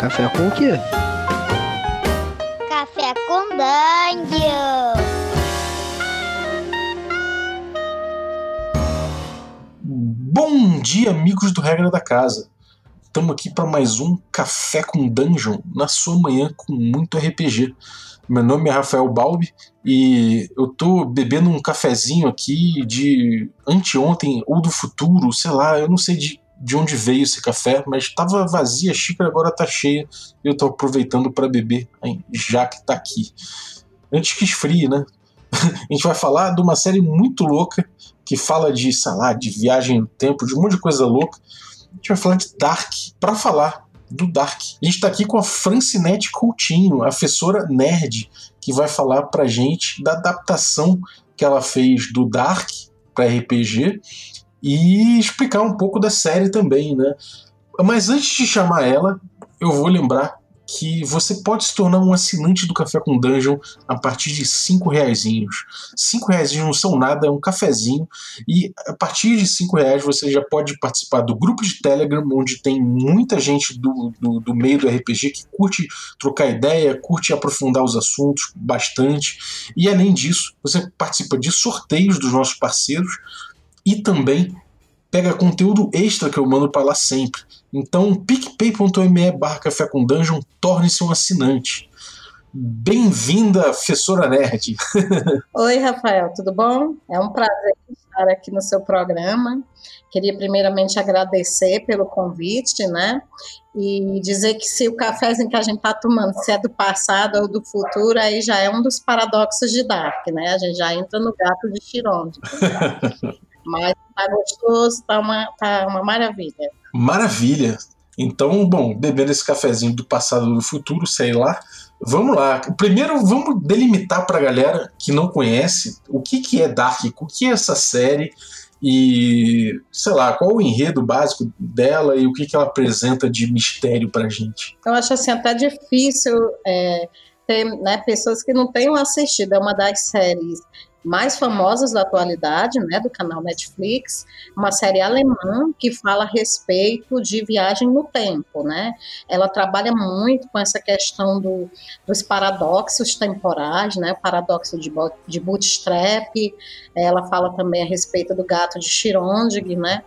Café com o quê? Café com Dungeon. Bom dia, amigos do Regra da Casa. Estamos aqui para mais um Café com Dungeon na sua manhã com muito RPG. Meu nome é Rafael Balbi e eu tô bebendo um cafezinho aqui de anteontem ou do futuro, sei lá, eu não sei de de onde veio esse café, mas estava vazia a xícara, agora está cheia e eu estou aproveitando para beber, já que está aqui. Antes que esfrie, né? a gente vai falar de uma série muito louca que fala de, sei lá, de viagem no tempo, de um monte de coisa louca. A gente vai falar de Dark. Para falar do Dark, a gente está aqui com a Francinete Coutinho, a professora nerd, que vai falar pra gente da adaptação que ela fez do Dark para RPG e explicar um pouco da série também, né? Mas antes de chamar ela, eu vou lembrar que você pode se tornar um assinante do Café com Dungeon a partir de cinco reais. Cinco reais não são nada, é um cafezinho. E a partir de cinco reais você já pode participar do grupo de Telegram, onde tem muita gente do, do, do meio do RPG que curte trocar ideia, curte aprofundar os assuntos bastante. E além disso, você participa de sorteios dos nossos parceiros e também pega conteúdo extra que eu mando para lá sempre. Então, picpay.me barra café com dungeon, torne-se um assinante. Bem-vinda, professora Nerd. Oi, Rafael, tudo bom? É um prazer estar aqui no seu programa. Queria primeiramente agradecer pelo convite, né? E dizer que se o cafezinho que a gente está tomando, se é do passado ou do futuro, aí já é um dos paradoxos de Dark, né? A gente já entra no gato de Chironde. Mas tá gostoso, tá uma, tá uma maravilha. Maravilha! Então, bom, bebendo esse cafezinho do passado do futuro, sei lá. Vamos lá. Primeiro, vamos delimitar para a galera que não conhece o que, que é Dark, o que é essa série e, sei lá, qual o enredo básico dela e o que, que ela apresenta de mistério para gente. Eu acho assim até difícil é, ter né, pessoas que não tenham assistido. É uma das séries mais famosas da atualidade, né, do canal Netflix, uma série alemã que fala a respeito de viagem no tempo, né? Ela trabalha muito com essa questão do, dos paradoxos temporais, né? O paradoxo de, de Bootstrap. Ela fala também a respeito do gato de Schrödinger, né?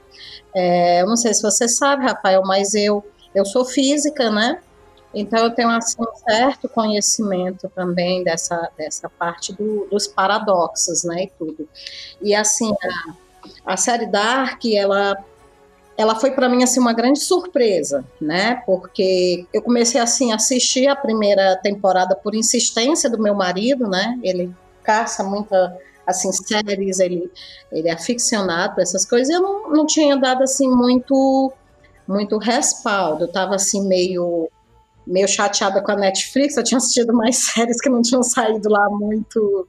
É, eu não sei se você sabe, Rafael, mas eu eu sou física, né? Então, eu tenho assim, um certo conhecimento também dessa, dessa parte do, dos paradoxos, né, e tudo. E, assim, a, a série Dark, ela, ela foi para mim, assim, uma grande surpresa, né, porque eu comecei, assim, a assistir a primeira temporada por insistência do meu marido, né, ele caça muita assim séries ele ele é aficionado por essas coisas eu não, não tinha dado assim muito muito respaldo eu tava assim meio meio chateada com a Netflix, eu tinha assistido mais séries que não tinham saído lá muito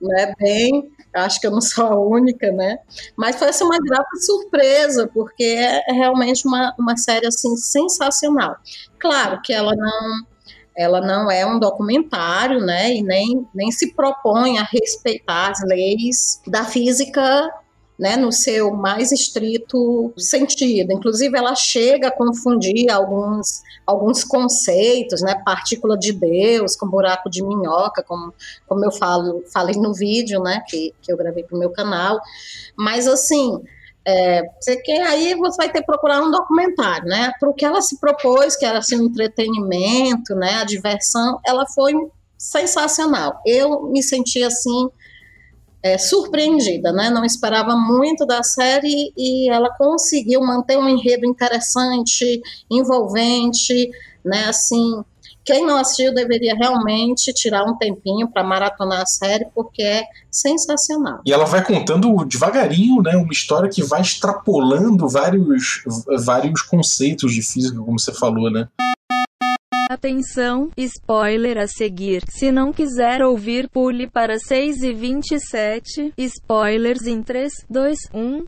né, bem, acho que eu não sou a única, né, mas foi assim, uma grata surpresa, porque é, é realmente uma, uma série assim, sensacional. Claro que ela não ela não é um documentário, né, e nem, nem se propõe a respeitar as leis da física né, no seu mais estrito sentido. Inclusive, ela chega a confundir alguns, alguns conceitos, né, partícula de Deus com buraco de minhoca, como, como eu falo, falei no vídeo, né, que, que eu gravei para o meu canal. Mas, assim, é, você quer, aí você vai ter que procurar um documentário, né? Para o que ela se propôs, que era assim, um entretenimento, né? A diversão, ela foi sensacional. Eu me senti assim é, surpreendida, né? Não esperava muito da série e ela conseguiu manter um enredo interessante, envolvente, né? Assim, quem não assistiu deveria realmente tirar um tempinho para maratonar a série, porque é sensacional. E ela vai contando devagarinho, né, uma história que vai extrapolando vários, vários conceitos de física, como você falou, né? Atenção, spoiler a seguir. Se não quiser ouvir, pule para 6 e 27. Spoilers em 3, 2, 1.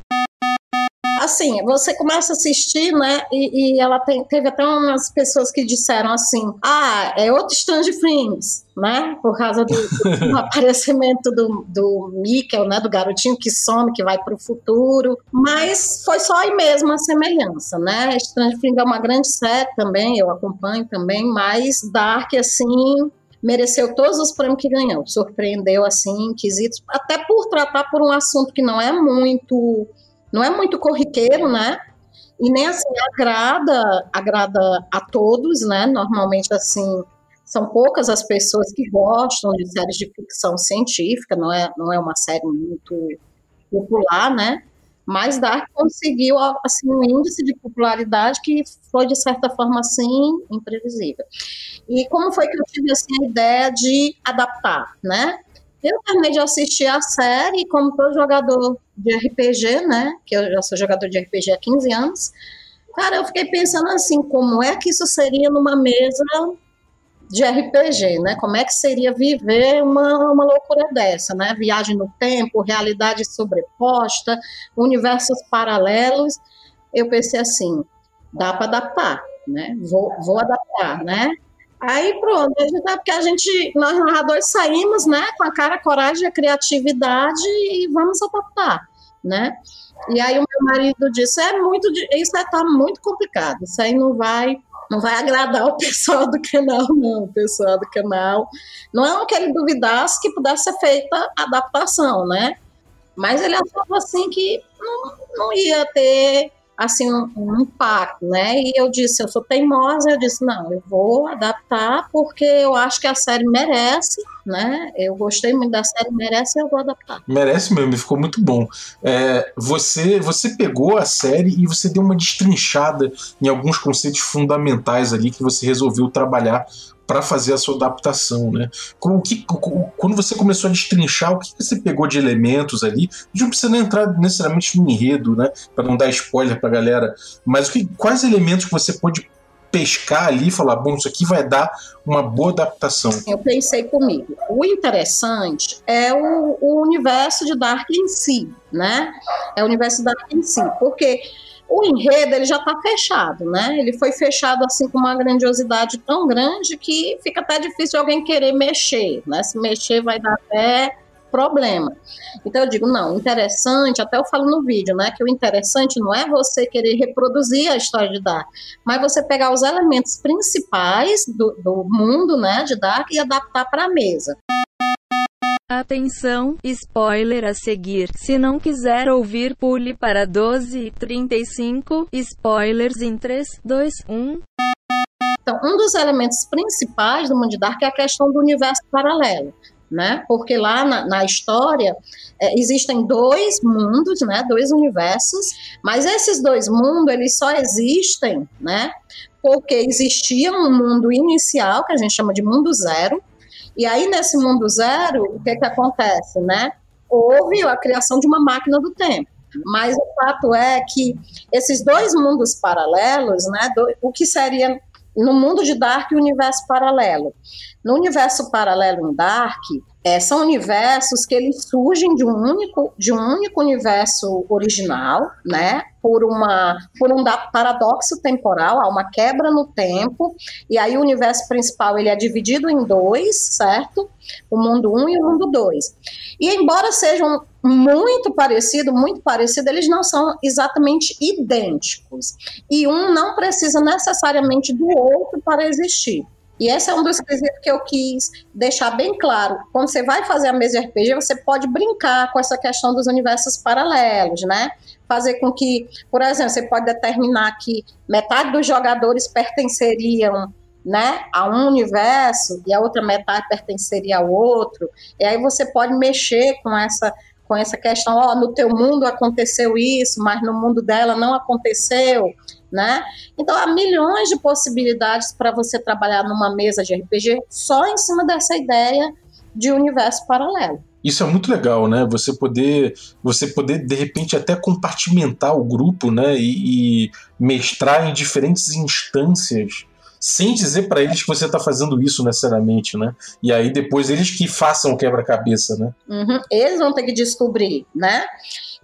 Assim, você começa a assistir, né? E, e ela tem, teve até umas pessoas que disseram assim: ah, é outro Strange Things, né? Por causa do, do aparecimento do, do Mikkel, né? Do garotinho que some, que vai para o futuro. Mas foi só aí mesmo a semelhança, né? Strange Things é uma grande série também, eu acompanho também, mas Dark, assim, mereceu todos os prêmios que ganhou. Surpreendeu, assim, quesitos, até por tratar por um assunto que não é muito não é muito corriqueiro, né? E nem assim agrada, agrada a todos, né? Normalmente assim são poucas as pessoas que gostam de séries de ficção científica, não é, não é uma série muito popular, né? Mas Dark conseguiu assim um índice de popularidade que foi de certa forma assim imprevisível. E como foi que eu tive assim a ideia de adaptar, né? Eu terminei de assistir a série, como todo jogador de RPG, né? Que eu já sou jogador de RPG há 15 anos. Cara, eu fiquei pensando assim, como é que isso seria numa mesa de RPG, né? Como é que seria viver uma, uma loucura dessa, né? Viagem no tempo, realidade sobreposta, universos paralelos. Eu pensei assim, dá para adaptar, né? Vou, vou adaptar, né? Aí pronto, gente, porque a gente, nós narradores saímos, né, com a cara, a coragem, a criatividade e vamos adaptar, né? E aí o meu marido disse, é muito, isso está muito complicado, isso aí não vai, não vai agradar o pessoal do canal, não, o pessoal do canal. Não é que ele duvidasse que pudesse ser feita adaptação, né? Mas ele achava assim que não, não ia ter assim um, um, impacto, né? E eu disse, eu sou teimosa, eu disse, não, eu vou adaptar porque eu acho que a série merece, né? Eu gostei muito da série, merece, eu vou adaptar. Merece mesmo, ficou muito bom. É, você, você pegou a série e você deu uma destrinchada em alguns conceitos fundamentais ali que você resolveu trabalhar para fazer a sua adaptação, né? O que, quando você começou a destrinchar, o que você pegou de elementos ali? A gente não precisa entrar necessariamente no enredo, né? Para não dar spoiler para galera, mas que, quais elementos que você pôde pescar ali e falar, bom, isso aqui vai dar uma boa adaptação. Eu pensei comigo. O interessante é o, o universo de Dark em si, né? É o universo de Dark em si, porque o enredo ele já está fechado, né? Ele foi fechado assim com uma grandiosidade tão grande que fica até difícil alguém querer mexer, né? Se mexer vai dar até problema. Então eu digo, não, interessante, até eu falo no vídeo, né, que o interessante não é você querer reproduzir a história de Dark, mas você pegar os elementos principais do, do mundo, né, de Dark e adaptar para a mesa. Atenção, spoiler a seguir. Se não quiser ouvir, pule para 12 e 35. Spoilers em 3, 2, 1. Então, um dos elementos principais do Mundo Dark é a questão do universo paralelo. Né? Porque lá na, na história é, existem dois mundos, né? Dois universos, mas esses dois mundos eles só existem, né? Porque existia um mundo inicial que a gente chama de mundo zero, e aí, nesse mundo zero, o que, que acontece, né? Houve a criação de uma máquina do tempo. Mas o fato é que esses dois mundos paralelos, né, do, o que seria no mundo de Dark e universo paralelo. No universo paralelo em Dark, é, são universos que eles surgem de um único, de um único universo original, né? Por, uma, por um paradoxo temporal, há uma quebra no tempo, e aí o universo principal ele é dividido em dois, certo? O mundo 1 um e o mundo 2. E embora sejam muito parecidos, muito parecidos, eles não são exatamente idênticos. E um não precisa necessariamente do outro para existir. E esse é um dos quesitos que eu quis deixar bem claro. Quando você vai fazer a mesa de RPG, você pode brincar com essa questão dos universos paralelos, né? Fazer com que, por exemplo, você pode determinar que metade dos jogadores pertenceriam né, a um universo e a outra metade pertenceria ao outro. E aí você pode mexer com essa com essa questão, ó, no teu mundo aconteceu isso, mas no mundo dela não aconteceu né? Então há milhões de possibilidades para você trabalhar numa mesa de RPG só em cima dessa ideia de universo paralelo. Isso é muito legal, né? Você poder, você poder de repente até compartimentar o grupo, né? E, e mestrar em diferentes instâncias sem dizer para eles que você está fazendo isso necessariamente, né? E aí depois eles que façam o quebra-cabeça, né? Uhum. Eles vão ter que descobrir, né?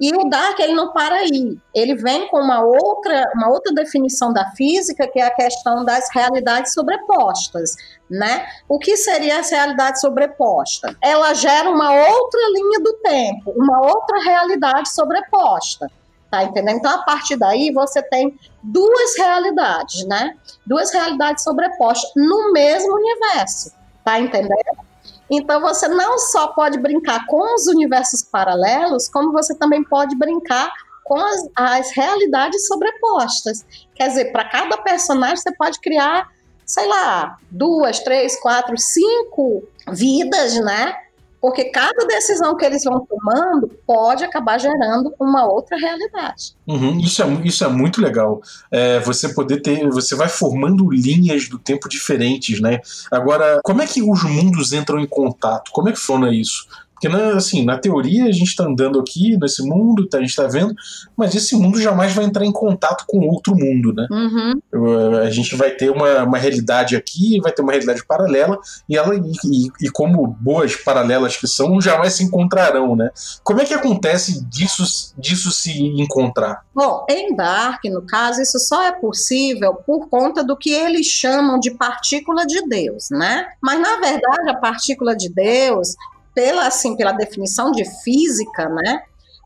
E o Dark ele não para aí. Ele vem com uma outra, uma outra definição da física, que é a questão das realidades sobrepostas, né? O que seria essa realidade sobreposta? Ela gera uma outra linha do tempo, uma outra realidade sobreposta. Tá entendendo? Então, a partir daí, você tem duas realidades, né? Duas realidades sobrepostas no mesmo universo. Tá entendendo? Então você não só pode brincar com os universos paralelos, como você também pode brincar com as, as realidades sobrepostas. Quer dizer, para cada personagem você pode criar, sei lá, duas, três, quatro, cinco vidas, né? Porque cada decisão que eles vão tomando pode acabar gerando uma outra realidade. Uhum, isso, é, isso é muito legal. É, você poder ter. Você vai formando linhas do tempo diferentes, né? Agora, como é que os mundos entram em contato? Como é que funciona isso? Porque, né, assim, na teoria, a gente está andando aqui nesse mundo, tá, a gente está vendo, mas esse mundo jamais vai entrar em contato com outro mundo, né? Uhum. A gente vai ter uma, uma realidade aqui, vai ter uma realidade paralela, e ela, e, e, e, como boas paralelas que são, jamais se encontrarão, né? Como é que acontece disso, disso se encontrar? Bom, em Dark, no caso, isso só é possível por conta do que eles chamam de partícula de Deus, né? Mas, na verdade, a partícula de Deus pela, assim, pela definição de física, né,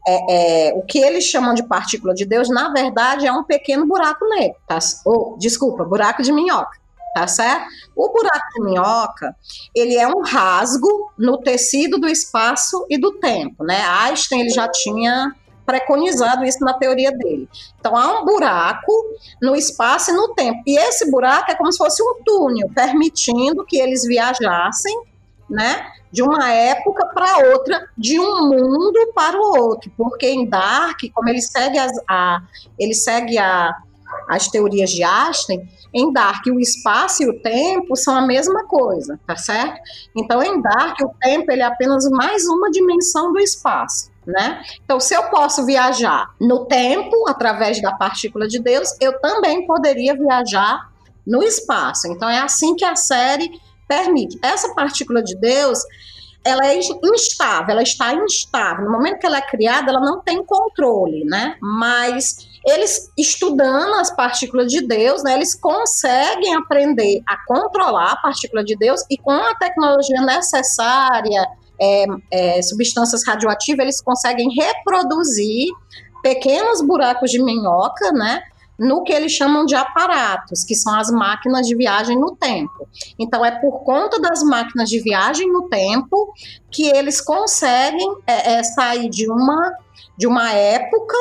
é, é, o que eles chamam de partícula de Deus, na verdade, é um pequeno buraco negro, tá? Ou, desculpa, buraco de minhoca, tá certo? O buraco de minhoca, ele é um rasgo no tecido do espaço e do tempo, né? Einstein, ele já tinha preconizado isso na teoria dele. Então, há um buraco no espaço e no tempo. E esse buraco é como se fosse um túnel, permitindo que eles viajassem, né? de uma época para outra, de um mundo para o outro, porque em Dark, como ele segue, as, a, ele segue a, as teorias de Einstein, em Dark o espaço e o tempo são a mesma coisa, tá certo? Então em Dark o tempo ele é apenas mais uma dimensão do espaço. Né? Então, se eu posso viajar no tempo através da partícula de Deus, eu também poderia viajar no espaço. Então, é assim que a série permite. Essa partícula de Deus, ela é instável, ela está instável. No momento que ela é criada, ela não tem controle, né? Mas eles estudando as partículas de Deus, né, eles conseguem aprender a controlar a partícula de Deus e com a tecnologia necessária, é, é, substâncias radioativas, eles conseguem reproduzir pequenos buracos de minhoca, né? No que eles chamam de aparatos, que são as máquinas de viagem no tempo. Então, é por conta das máquinas de viagem no tempo que eles conseguem é, é, sair de uma, de uma época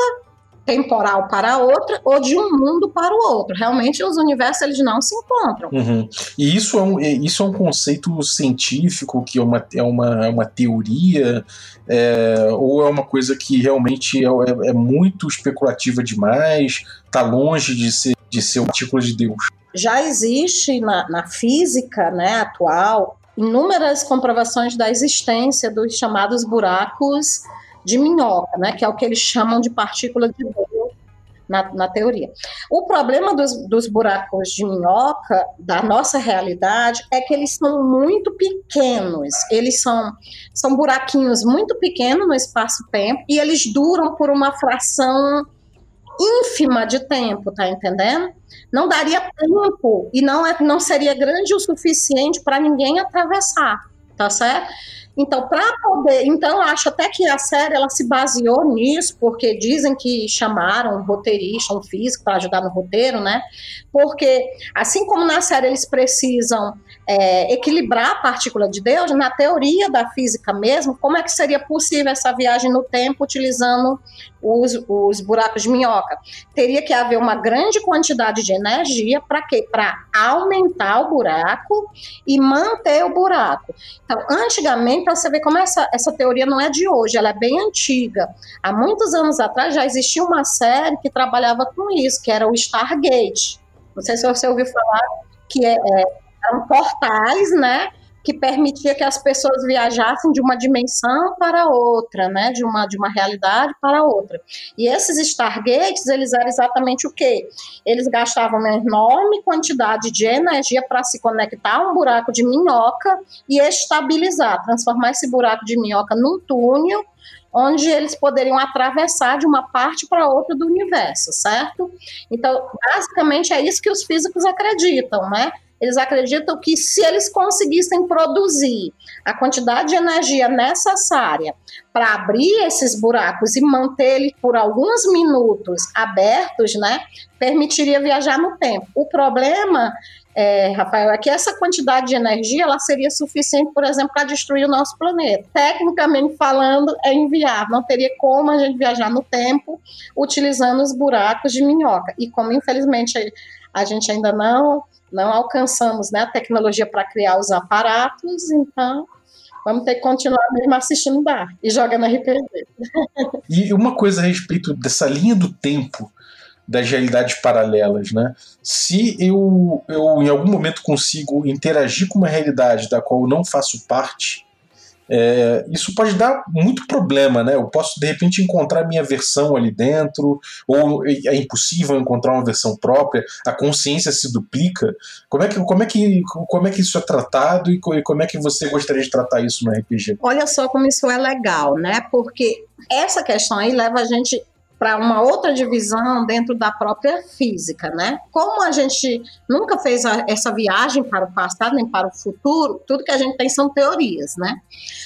temporal para outra ou de um mundo para o outro. Realmente os universos eles não se encontram. Uhum. E isso é, um, isso é um conceito científico que é uma, é uma, é uma teoria é, ou é uma coisa que realmente é, é, é muito especulativa demais, está longe de ser, de ser um artigo de Deus. Já existe na, na física né, atual inúmeras comprovações da existência dos chamados buracos de minhoca, né, que é o que eles chamam de partícula de Deus na, na teoria. O problema dos, dos buracos de minhoca da nossa realidade é que eles são muito pequenos, eles são, são buraquinhos muito pequenos no espaço-tempo e eles duram por uma fração ínfima de tempo, tá entendendo? Não daria tempo e não, é, não seria grande o suficiente para ninguém atravessar, tá certo? Então, para poder, então acho até que a série ela se baseou nisso, porque dizem que chamaram um roteirista, um físico para ajudar no roteiro, né? Porque assim como na série eles precisam é, equilibrar a partícula de Deus, na teoria da física mesmo, como é que seria possível essa viagem no tempo utilizando os, os buracos de minhoca? Teria que haver uma grande quantidade de energia para quê? Para aumentar o buraco e manter o buraco. Então, antigamente, para você ver como essa, essa teoria não é de hoje, ela é bem antiga. Há muitos anos atrás já existia uma série que trabalhava com isso, que era o Stargate. Não sei se você ouviu falar que é, é eram portais, né? Que permitia que as pessoas viajassem de uma dimensão para outra, né, de uma, de uma realidade para outra. E esses Stargates, eles eram exatamente o quê? Eles gastavam uma enorme quantidade de energia para se conectar a um buraco de minhoca e estabilizar, transformar esse buraco de minhoca num túnel onde eles poderiam atravessar de uma parte para outra do universo, certo? Então, basicamente é isso que os físicos acreditam, né? Eles acreditam que se eles conseguissem produzir a quantidade de energia necessária para abrir esses buracos e manter eles por alguns minutos abertos, né, permitiria viajar no tempo. O problema é, Rafael, é que essa quantidade de energia ela seria suficiente, por exemplo, para destruir o nosso planeta. Tecnicamente falando, é inviável. Não teria como a gente viajar no tempo utilizando os buracos de minhoca. E como, infelizmente, a gente ainda não, não alcançamos né, a tecnologia para criar os aparatos, então vamos ter que continuar mesmo assistindo Dark e jogando RPG. E uma coisa a respeito dessa linha do tempo das realidades paralelas, né? Se eu, eu em algum momento consigo interagir com uma realidade da qual eu não faço parte, é, isso pode dar muito problema, né? Eu posso de repente encontrar minha versão ali dentro, ou é impossível encontrar uma versão própria, a consciência se duplica. Como é que, como é que, como é que isso é tratado e como é que você gostaria de tratar isso no RPG? Olha só como isso é legal, né? Porque essa questão aí leva a gente para uma outra divisão dentro da própria física, né? Como a gente nunca fez a, essa viagem para o passado nem para o futuro, tudo que a gente tem são teorias, né?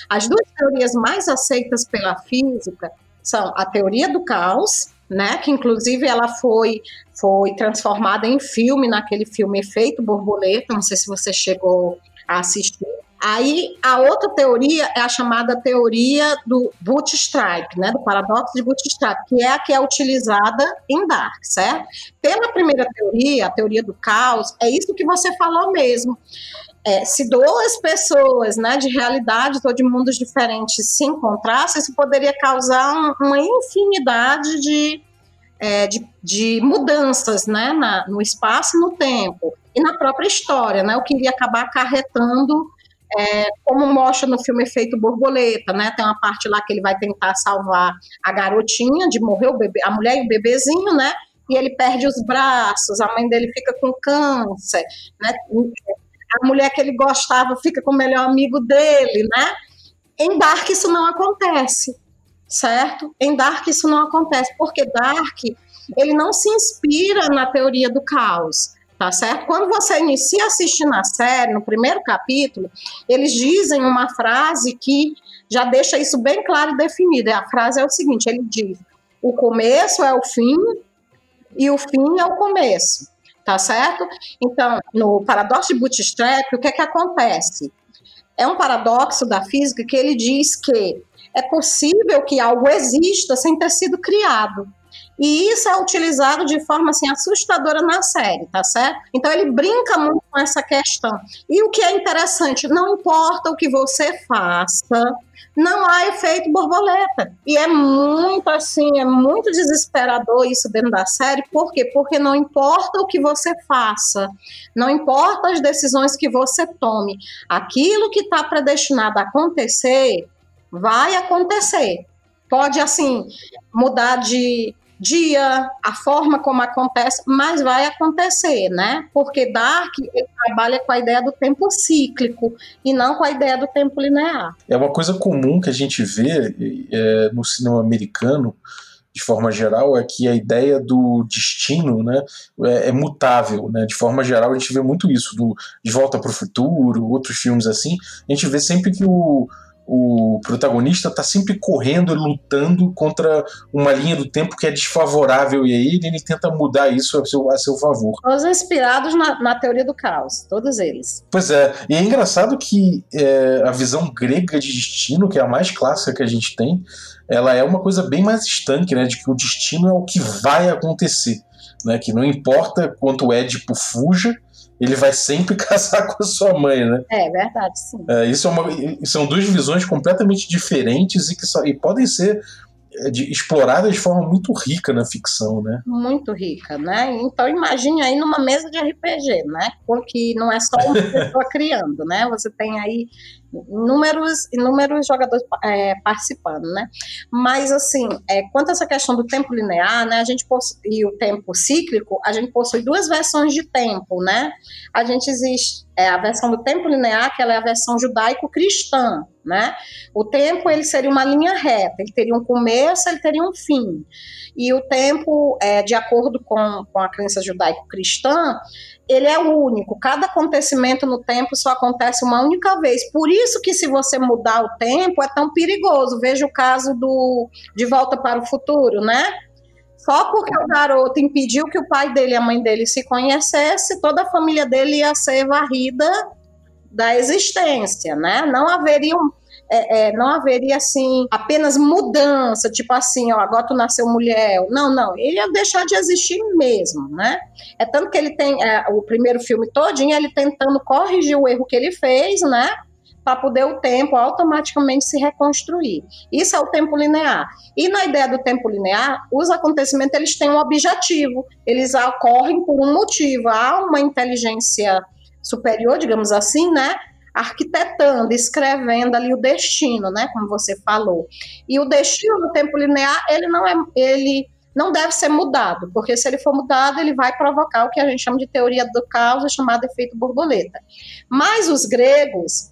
As duas teorias mais aceitas pela física são a teoria do caos, né? Que inclusive ela foi foi transformada em filme naquele filme Efeito Borboleta. Não sei se você chegou a assistir Aí a outra teoria é a chamada teoria do bootstrap, né, do paradoxo de bootstrap, que é a que é utilizada em Dark, certo? Pela primeira teoria, a teoria do caos, é isso que você falou mesmo. É, se duas pessoas né, de realidades ou de mundos diferentes se encontrassem, isso poderia causar um, uma infinidade de, é, de, de, mudanças né, na, no espaço e no tempo, e na própria história, né, o que iria acabar acarretando é, como mostra no filme Efeito Borboleta, né? Tem uma parte lá que ele vai tentar salvar a garotinha de morrer o bebê, a mulher e o bebezinho, né? E ele perde os braços, a mãe dele fica com câncer, né? A mulher que ele gostava fica com o melhor amigo dele, né? Em Dark isso não acontece, certo? Em Dark isso não acontece, porque Dark ele não se inspira na teoria do caos tá certo? Quando você inicia assistindo a série, no primeiro capítulo, eles dizem uma frase que já deixa isso bem claro e definido. A frase é o seguinte: ele diz, o começo é o fim e o fim é o começo, tá certo? Então, no paradoxo de Bootstrap, o que é que acontece? É um paradoxo da física que ele diz que é possível que algo exista sem ter sido criado. E isso é utilizado de forma assim assustadora na série, tá certo? Então ele brinca muito com essa questão. E o que é interessante, não importa o que você faça, não há efeito borboleta. E é muito assim, é muito desesperador isso dentro da série. Por quê? Porque não importa o que você faça, não importa as decisões que você tome, aquilo que está predestinado a acontecer, vai acontecer. Pode, assim, mudar de dia, a forma como acontece, mas vai acontecer, né? Porque Dark trabalha com a ideia do tempo cíclico e não com a ideia do tempo linear. É uma coisa comum que a gente vê é, no cinema americano de forma geral, é que a ideia do destino né, é, é, mutável. Né? De forma geral, a gente vê muito isso, do De Volta para o Futuro, outros filmes assim. A gente vê sempre que o, o protagonista está sempre correndo e lutando contra uma linha do tempo que é desfavorável e aí ele tenta mudar isso a seu, a seu favor. Todos inspirados na, na teoria do caos, todos eles. Pois é, e é engraçado que é, a visão grega de destino, que é a mais clássica que a gente tem, ela é uma coisa bem mais estanque, né, de que o destino é o que vai acontecer. Né, que não importa quanto o Édipo fuja, ele vai sempre casar com a sua mãe, né? É verdade, sim. É, isso é uma, são duas visões completamente diferentes e que só, e podem ser de, explorada de forma muito rica na ficção, né? Muito rica, né? Então imagine aí numa mesa de RPG, né? Porque não é só uma pessoa criando, né? Você tem aí inúmeros, inúmeros jogadores é, participando, né? Mas assim, é, quanto a essa questão do tempo linear, né? A gente e o tempo cíclico, a gente possui duas versões de tempo, né? A gente existe é, a versão do tempo linear, que ela é a versão judaico-cristã, né? O tempo ele seria uma linha reta, ele teria um começo, ele teria um fim. E o tempo, é, de acordo com, com a crença judaico-cristã, ele é único. Cada acontecimento no tempo só acontece uma única vez. Por isso que se você mudar o tempo é tão perigoso. Veja o caso do De Volta para o Futuro, né? Só porque o garoto impediu que o pai dele e a mãe dele se conhecesse, toda a família dele ia ser varrida da existência, né? Não haveria um, é, é, não haveria assim apenas mudança, tipo assim, ó, agora tu nasceu mulher. Não, não, ele ia deixar de existir mesmo, né? É tanto que ele tem é, o primeiro filme todinho ele tentando corrigir o erro que ele fez, né? Para poder o tempo automaticamente se reconstruir. Isso é o tempo linear. E na ideia do tempo linear, os acontecimentos eles têm um objetivo, eles ocorrem por um motivo. Há uma inteligência superior, digamos assim, né? arquitetando, escrevendo ali o destino, né, como você falou. E o destino no tempo linear, ele não é ele não deve ser mudado, porque se ele for mudado, ele vai provocar o que a gente chama de teoria do caos, chamado efeito borboleta. Mas os gregos,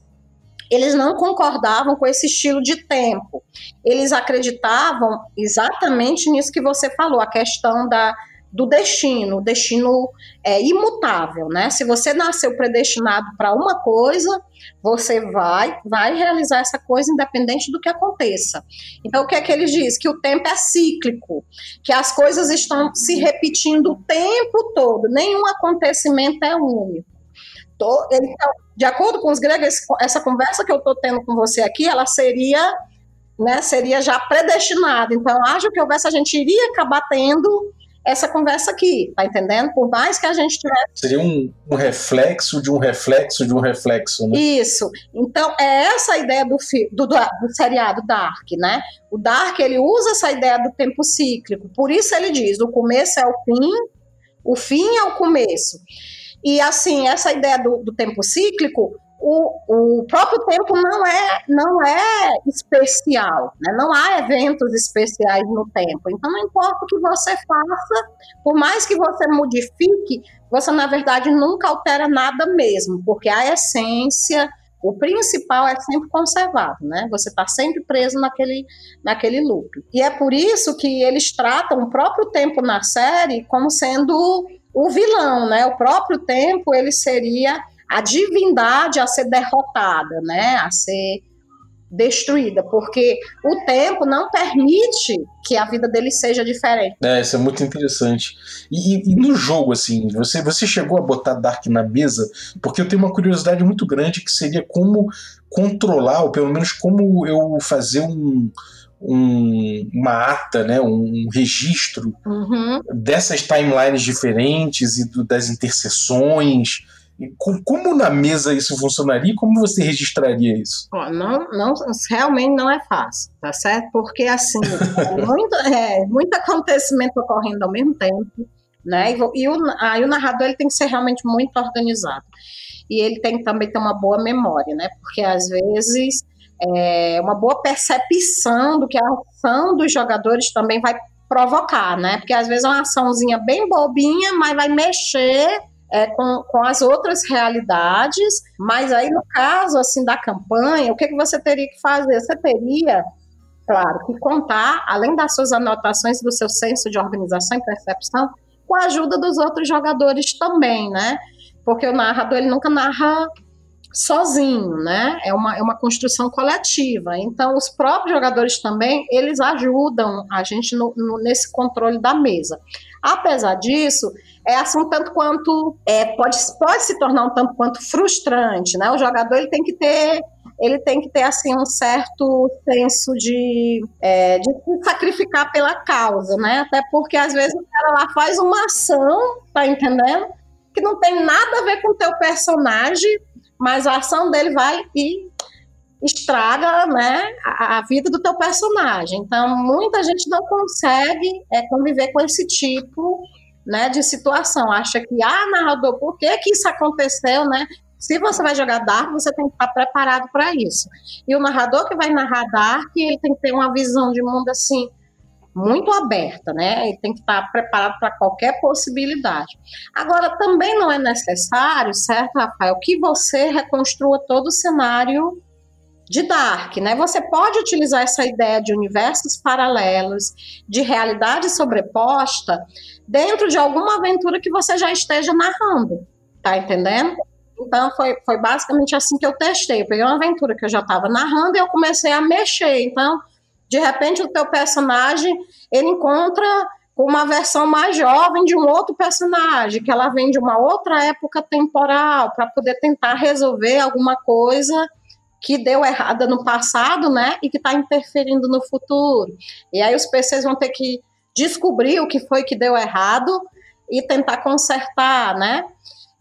eles não concordavam com esse estilo de tempo. Eles acreditavam exatamente nisso que você falou, a questão da do destino, o destino é imutável, né? Se você nasceu predestinado para uma coisa, você vai vai realizar essa coisa independente do que aconteça. Então o que é que ele diz? Que o tempo é cíclico, que as coisas estão se repetindo o tempo todo, nenhum acontecimento é único. Então, de acordo com os gregos, essa conversa que eu estou tendo com você aqui, ela seria né, seria já predestinada. Então, acho que houvesse, a gente iria acabar tendo essa conversa aqui, tá entendendo? Por mais que a gente tivesse. Seria um, um reflexo de um reflexo de um reflexo, né? Isso. Então, é essa a ideia do, do, do, do seriado Dark, né? O Dark, ele usa essa ideia do tempo cíclico. Por isso ele diz: o começo é o fim, o fim é o começo. E assim, essa ideia do, do tempo cíclico o, o próprio tempo não é, não é especial, né? não há eventos especiais no tempo. Então, não importa o que você faça, por mais que você modifique, você, na verdade, nunca altera nada mesmo, porque a essência, o principal é sempre conservado, né? Você está sempre preso naquele, naquele loop. E é por isso que eles tratam o próprio tempo na série como sendo o vilão, né? O próprio tempo, ele seria a divindade a ser derrotada, né, a ser destruída, porque o tempo não permite que a vida dele seja diferente. É, isso é muito interessante. E, e, no jogo, assim, você, você chegou a botar Dark na mesa? Porque eu tenho uma curiosidade muito grande que seria como controlar, ou pelo menos como eu fazer um, um, uma ata, né, um registro uhum. dessas timelines diferentes e do, das interseções como na mesa isso funcionaria? Como você registraria isso? Não, não, realmente não é fácil, tá certo? Porque assim, é muito, é, muito acontecimento ocorrendo ao mesmo tempo, né? E, o, aí o narrador ele tem que ser realmente muito organizado. E ele tem que também ter uma boa memória, né? Porque às vezes é, uma boa percepção do que a ação dos jogadores também vai provocar, né? Porque às vezes é uma açãozinha bem bobinha, mas vai mexer é, com, com as outras realidades, mas aí no caso assim da campanha, o que, que você teria que fazer? Você teria, claro, que contar, além das suas anotações, do seu senso de organização e percepção, com a ajuda dos outros jogadores também, né? Porque o narrador ele nunca narra sozinho, né? É uma, é uma construção coletiva. Então, os próprios jogadores também, eles ajudam a gente no, no, nesse controle da mesa. Apesar disso, é assim um tanto quanto é, pode, pode se tornar um tanto quanto frustrante, né? O jogador ele tem que ter ele tem que ter assim um certo senso de, é, de se sacrificar pela causa, né? Até porque às vezes o cara lá faz uma ação, tá entendendo? Que não tem nada a ver com o teu personagem, mas a ação dele vai e estraga né, a, a, vida do teu personagem. Então, muita gente não consegue é, conviver com esse tipo né, de situação. Acha que, ah, narrador, por que, que isso aconteceu, né? Se você vai jogar Dark, você tem que estar preparado para isso. E o narrador que vai narrar Dark, ele tem que ter uma visão de mundo assim muito aberta, né? Ele tem que estar preparado para qualquer possibilidade. Agora, também não é necessário, certo, Rafael, que você reconstrua todo o cenário de Dark, né? Você pode utilizar essa ideia de universos paralelos, de realidade sobreposta, dentro de alguma aventura que você já esteja narrando, tá entendendo? Então foi, foi basicamente assim que eu testei. Eu peguei uma aventura que eu já estava narrando e eu comecei a mexer. Então, de repente, o teu personagem ele encontra uma versão mais jovem de um outro personagem, que ela vem de uma outra época temporal, para poder tentar resolver alguma coisa que deu errada no passado, né, e que está interferindo no futuro. E aí os PCs vão ter que descobrir o que foi que deu errado e tentar consertar, né?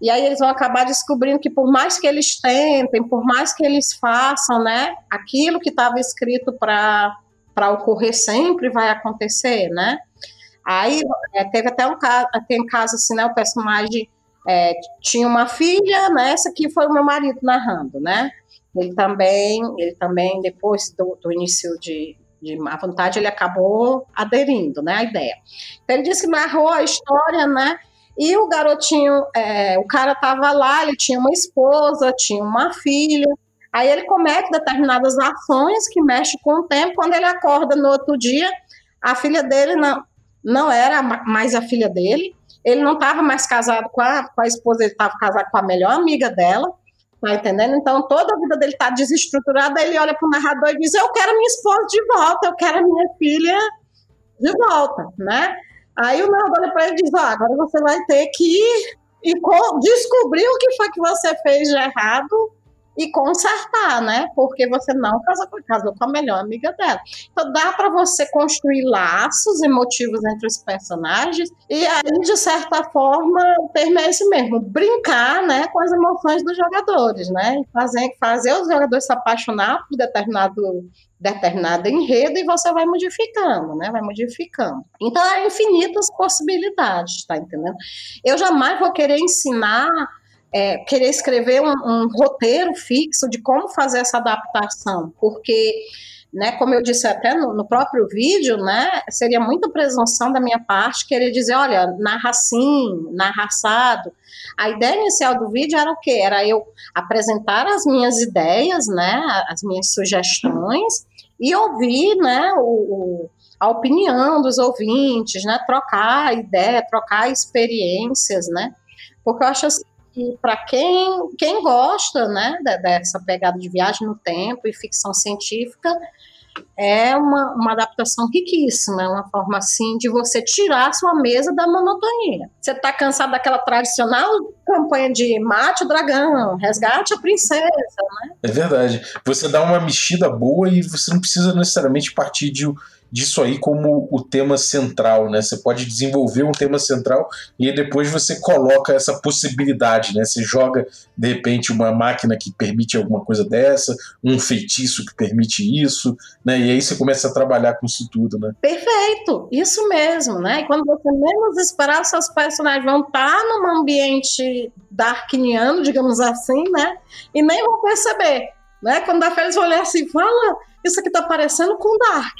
E aí eles vão acabar descobrindo que por mais que eles tentem, por mais que eles façam, né, aquilo que estava escrito para para ocorrer sempre vai acontecer, né? Aí é, teve até um caso, tem caso assim, né? O personagem é, tinha uma filha, né? Essa aqui foi o meu marido narrando, né? Ele também, ele também, depois do, do início de, de má vontade, ele acabou aderindo, né, à ideia. Então, ele disse que narrou a história, né, e o garotinho, é, o cara estava lá, ele tinha uma esposa, tinha uma filha, aí ele comete determinadas ações que mexem com o tempo, quando ele acorda no outro dia, a filha dele não, não era mais a filha dele, ele não estava mais casado com a, com a esposa, ele estava casado com a melhor amiga dela, Tá entendendo? Então, toda a vida dele tá desestruturada, ele olha pro narrador e diz: Eu quero minha esposa de volta, eu quero minha filha de volta, né? Aí o narrador olha para ele e diz: agora você vai ter que ir e descobrir o que foi que você fez de errado e consertar, né? Porque você não casou, casou com a melhor amiga dela. Então dá para você construir laços emotivos entre os personagens e aí, de certa forma, o esse mesmo, brincar né, com as emoções dos jogadores, né? Fazer, fazer os jogadores se apaixonar por determinado determinado enredo e você vai modificando, né? Vai modificando. Então, há infinitas possibilidades, tá entendendo? Eu jamais vou querer ensinar é, querer escrever um, um, roteiro fixo de como fazer essa adaptação, porque, né, como eu disse até no, no, próprio vídeo, né, seria muita presunção da minha parte querer dizer, olha, narra assim, narra assado. A ideia inicial do vídeo era o quê? Era eu apresentar as minhas ideias, né, as minhas sugestões e ouvir, né, o, o a opinião dos ouvintes, né, trocar ideia, trocar experiências, né, porque eu acho assim, que para quem, quem gosta né, dessa pegada de viagem no tempo e ficção científica, é uma, uma adaptação riquíssima, uma forma assim de você tirar sua mesa da monotonia. Você está cansado daquela tradicional campanha de mate o dragão, resgate a princesa, né? É verdade. Você dá uma mexida boa e você não precisa necessariamente partir de disso aí como o tema central, né? Você pode desenvolver um tema central e depois você coloca essa possibilidade, né? Você joga de repente uma máquina que permite alguma coisa dessa, um feitiço que permite isso, né? E aí você começa a trabalhar com isso tudo, né? Perfeito, isso mesmo, né? E quando você menos esperar, seus personagens vão estar num ambiente darkniano, digamos assim, né? E nem vão perceber, né? Quando a Félix olhar assim, fala, isso aqui tá parecendo com Dark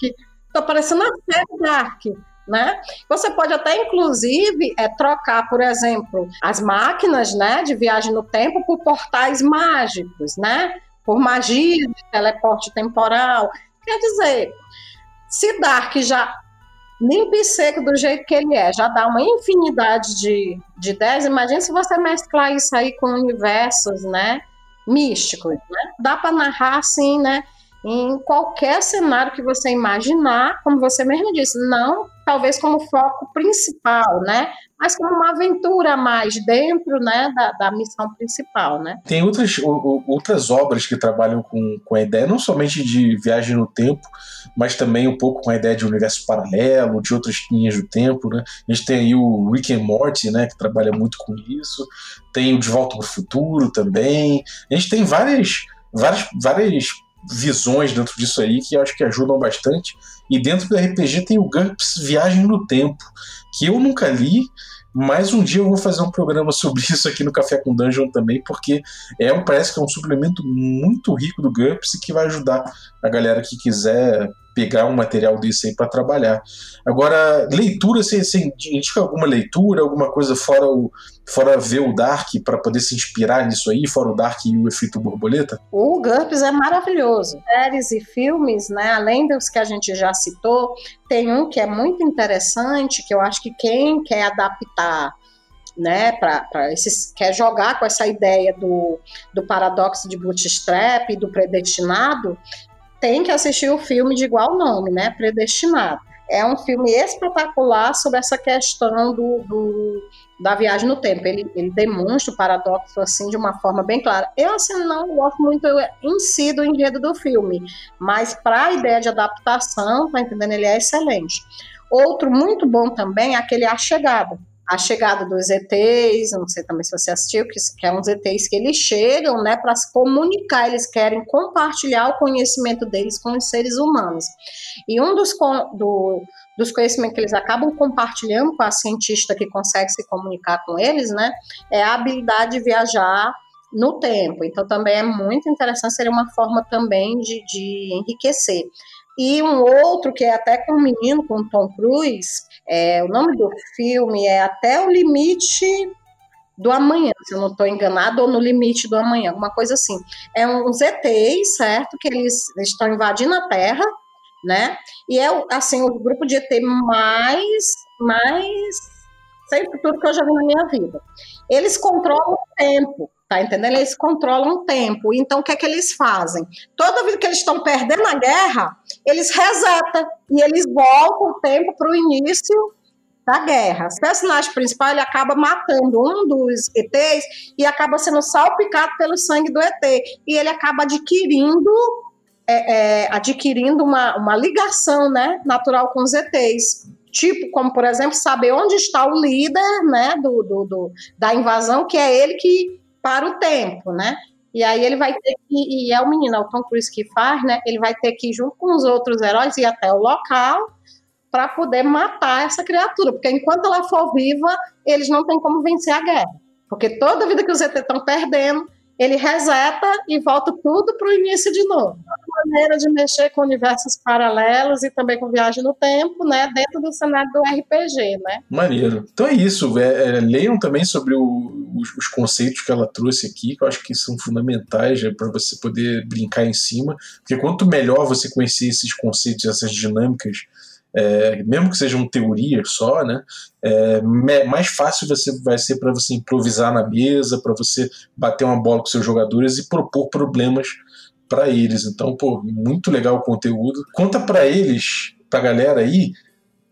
Está parecendo a série Dark. Né? Você pode até, inclusive, é, trocar, por exemplo, as máquinas né, de viagem no tempo por portais mágicos, né? por magia de teleporte temporal. Quer dizer, se Dark já limpo e seco do jeito que ele é, já dá uma infinidade de, de ideias, imagine se você mesclar isso aí com universos né, místicos. Né? Dá para narrar assim, né? Em qualquer cenário que você imaginar, como você mesmo disse, não talvez como foco principal, né? Mas como uma aventura a mais dentro, né, da, da missão principal, né? Tem outras, outras obras que trabalham com, com a ideia não somente de viagem no tempo, mas também um pouco com a ideia de universo paralelo, de outras linhas do tempo, né? A gente tem aí o Rick and Morty, né, que trabalha muito com isso. Tem o De Volta para o Futuro também. A gente tem várias várias, várias visões dentro disso aí que acho que ajudam bastante. E dentro do RPG tem o GURPS Viagem no Tempo, que eu nunca li, mas um dia eu vou fazer um programa sobre isso aqui no Café com Dungeon também, porque é parece que é um suplemento muito rico do GURPS e que vai ajudar a galera que quiser pegar um material desse aí para trabalhar. Agora, leitura, você, você indica alguma leitura, alguma coisa fora o fora ver o Dark para poder se inspirar nisso aí, fora o Dark e o efeito borboleta? O GURPS é maravilhoso. Séries e filmes, né, além dos que a gente já citou, tem um que é muito interessante, que eu acho que quem quer adaptar né, para esses quer jogar com essa ideia do, do paradoxo de bootstrap e do predestinado, tem que assistir o filme de igual nome, né? Predestinado. É um filme espetacular sobre essa questão do, do da viagem no tempo. Ele, ele, demonstra o paradoxo assim de uma forma bem clara. Eu assim não gosto muito em si do enredo do filme, mas para a ideia de adaptação, tá entendendo? Ele é excelente. Outro muito bom também é aquele A Chegada a chegada dos ETs, não sei também se você assistiu, que, que é uns ETs que eles chegam, né, para se comunicar, eles querem compartilhar o conhecimento deles com os seres humanos. E um dos, do, dos conhecimentos que eles acabam compartilhando com a cientista que consegue se comunicar com eles, né, é a habilidade de viajar no tempo. Então também é muito interessante, seria uma forma também de, de enriquecer. E um outro que é até com um menino, com o Tom Cruise, é, o nome do filme é Até o Limite do Amanhã, se eu não estou enganado, ou No Limite do Amanhã, alguma coisa assim. É uns ETs, certo? Que eles, estão invadindo a Terra, né? E é assim, o grupo de ET mais, mais sem futuro que eu já vi na minha vida. Eles controlam o tempo, tá entendendo? Eles controlam o tempo. Então, o que é que eles fazem? Toda vez que eles estão perdendo a guerra, eles resetam e eles voltam o tempo para o início da guerra. O personagem principal ele acaba matando um dos ETs e acaba sendo salpicado pelo sangue do ET. E ele acaba adquirindo é, é, adquirindo uma, uma ligação né, natural com os ETs. Tipo, como por exemplo, saber onde está o líder né, do, do, do da invasão, que é ele que para o tempo, né? E aí ele vai ter que, e é o menino, é o Tom Cruise que faz, né? Ele vai ter que ir junto com os outros heróis ir até o local para poder matar essa criatura, porque enquanto ela for viva, eles não têm como vencer a guerra. Porque toda vida que os ET estão perdendo, ele reseta e volta tudo para o início de novo. Uma maneira de mexer com universos paralelos e também com viagem no tempo, né, dentro do cenário do RPG, né? Maneiro. Então é isso. É, é, leiam também sobre o, os, os, conceitos que ela trouxe aqui, que eu acho que são fundamentais é, para você poder brincar em cima, porque quanto melhor você conhecer esses conceitos, essas dinâmicas é, mesmo que sejam teorias só, né, é, mais fácil você vai ser para você improvisar na mesa, para você bater uma bola com seus jogadores e propor problemas para eles. Então, pô, muito legal o conteúdo. Conta para eles, para a galera aí,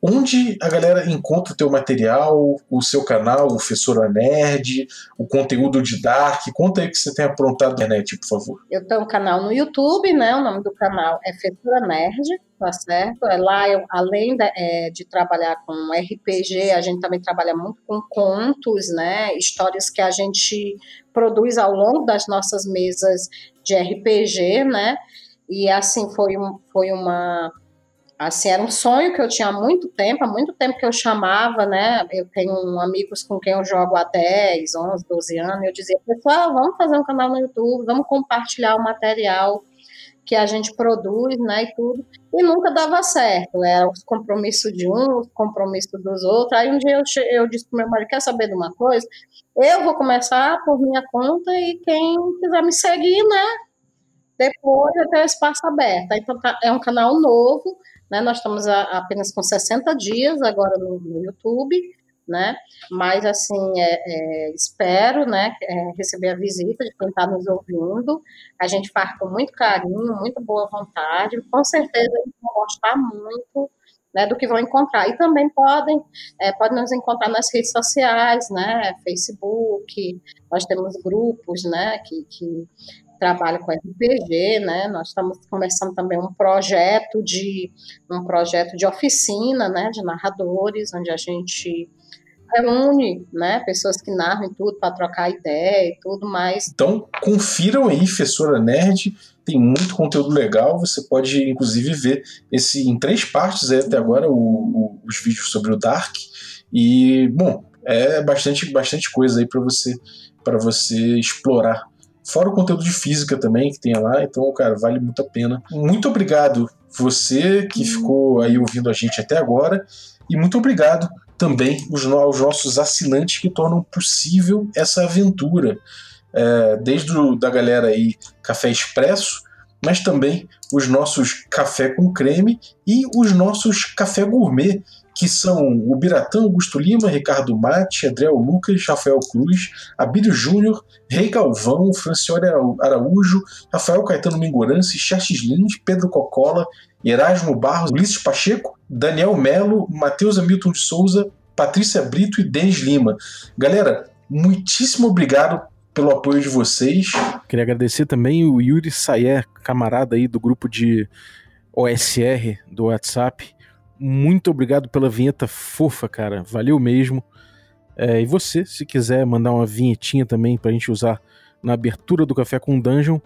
onde a galera encontra o teu material, o seu canal, o Fessora Nerd, o conteúdo de Dark. Conta aí que você tem aprontado na internet, por favor. Eu tenho um canal no YouTube, né? O nome do canal é Fessora Nerd, tá certo? É lá, eu, além de, é, de trabalhar com RPG, a gente também trabalha muito com contos, né? Histórias que a gente produz ao longo das nossas mesas de RPG, né? E assim foi, um, foi uma assim, era um sonho que eu tinha há muito tempo, há muito tempo que eu chamava, né, eu tenho amigos com quem eu jogo há 10, 11, 12 anos, e eu dizia, pessoal, vamos fazer um canal no YouTube, vamos compartilhar o material que a gente produz, né, e tudo, e nunca dava certo, era os compromissos de um, os compromissos dos outros, aí um dia eu, eu disse pro meu marido, quer saber de uma coisa? Eu vou começar por minha conta e quem quiser me seguir, né, depois eu tenho espaço aberto, então tá, é um canal novo, né? Nós estamos a, apenas com 60 dias agora no, no YouTube, né? Mas assim, é, é, espero, né, é, receber a visita de quem está nos ouvindo. A gente faz com muito carinho, muito boa vontade. Com certeza eles vão gostar muito. Né, do que vão encontrar. E também podem, é, podem nos encontrar nas redes sociais, né, Facebook, nós temos grupos, né, que, que trabalho com RPG, né? Nós estamos começando também um projeto de um projeto de oficina, né, de narradores, onde a gente reúne, né, pessoas que narram tudo para trocar ideia e tudo mais. Então, confiram aí, Fessora Nerd, tem muito conteúdo legal, você pode inclusive ver esse em três partes aí até agora, o, o, os vídeos sobre o Dark, e, bom, é bastante, bastante coisa aí para você, para você explorar. Fora o conteúdo de física também que tem lá, então, cara, vale muito a pena. Muito obrigado você que ficou aí ouvindo a gente até agora, e muito obrigado também os, aos nossos assinantes que tornam possível essa aventura. É, desde o, da galera aí Café Expresso, mas também os nossos café com creme e os nossos café gourmet, que são o Biratã Augusto Lima, Ricardo Mate, Adriel Lucas, Rafael Cruz, Abílio Júnior, Rei Galvão, Francione Araújo, Rafael Caetano Mingorance, Xerxes Lins, Pedro Cocola, Erasmo Barros, Ulisses Pacheco, Daniel Melo, Matheus Hamilton de Souza, Patrícia Brito e Denis Lima. Galera, muitíssimo obrigado pelo apoio de vocês. Queria agradecer também o Yuri Sayer, camarada aí do grupo de OSR do WhatsApp. Muito obrigado pela vinheta fofa, cara. Valeu mesmo. É, e você, se quiser mandar uma vinhetinha também pra gente usar na abertura do Café com Dungeon,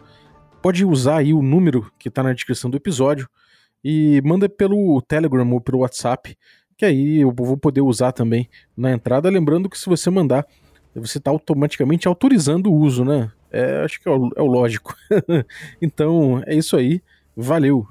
pode usar aí o número que tá na descrição do episódio e manda pelo Telegram ou pelo WhatsApp, que aí eu vou poder usar também na entrada. Lembrando que se você mandar, você está automaticamente autorizando o uso, né? É, acho que é o, é o lógico. então é isso aí. Valeu!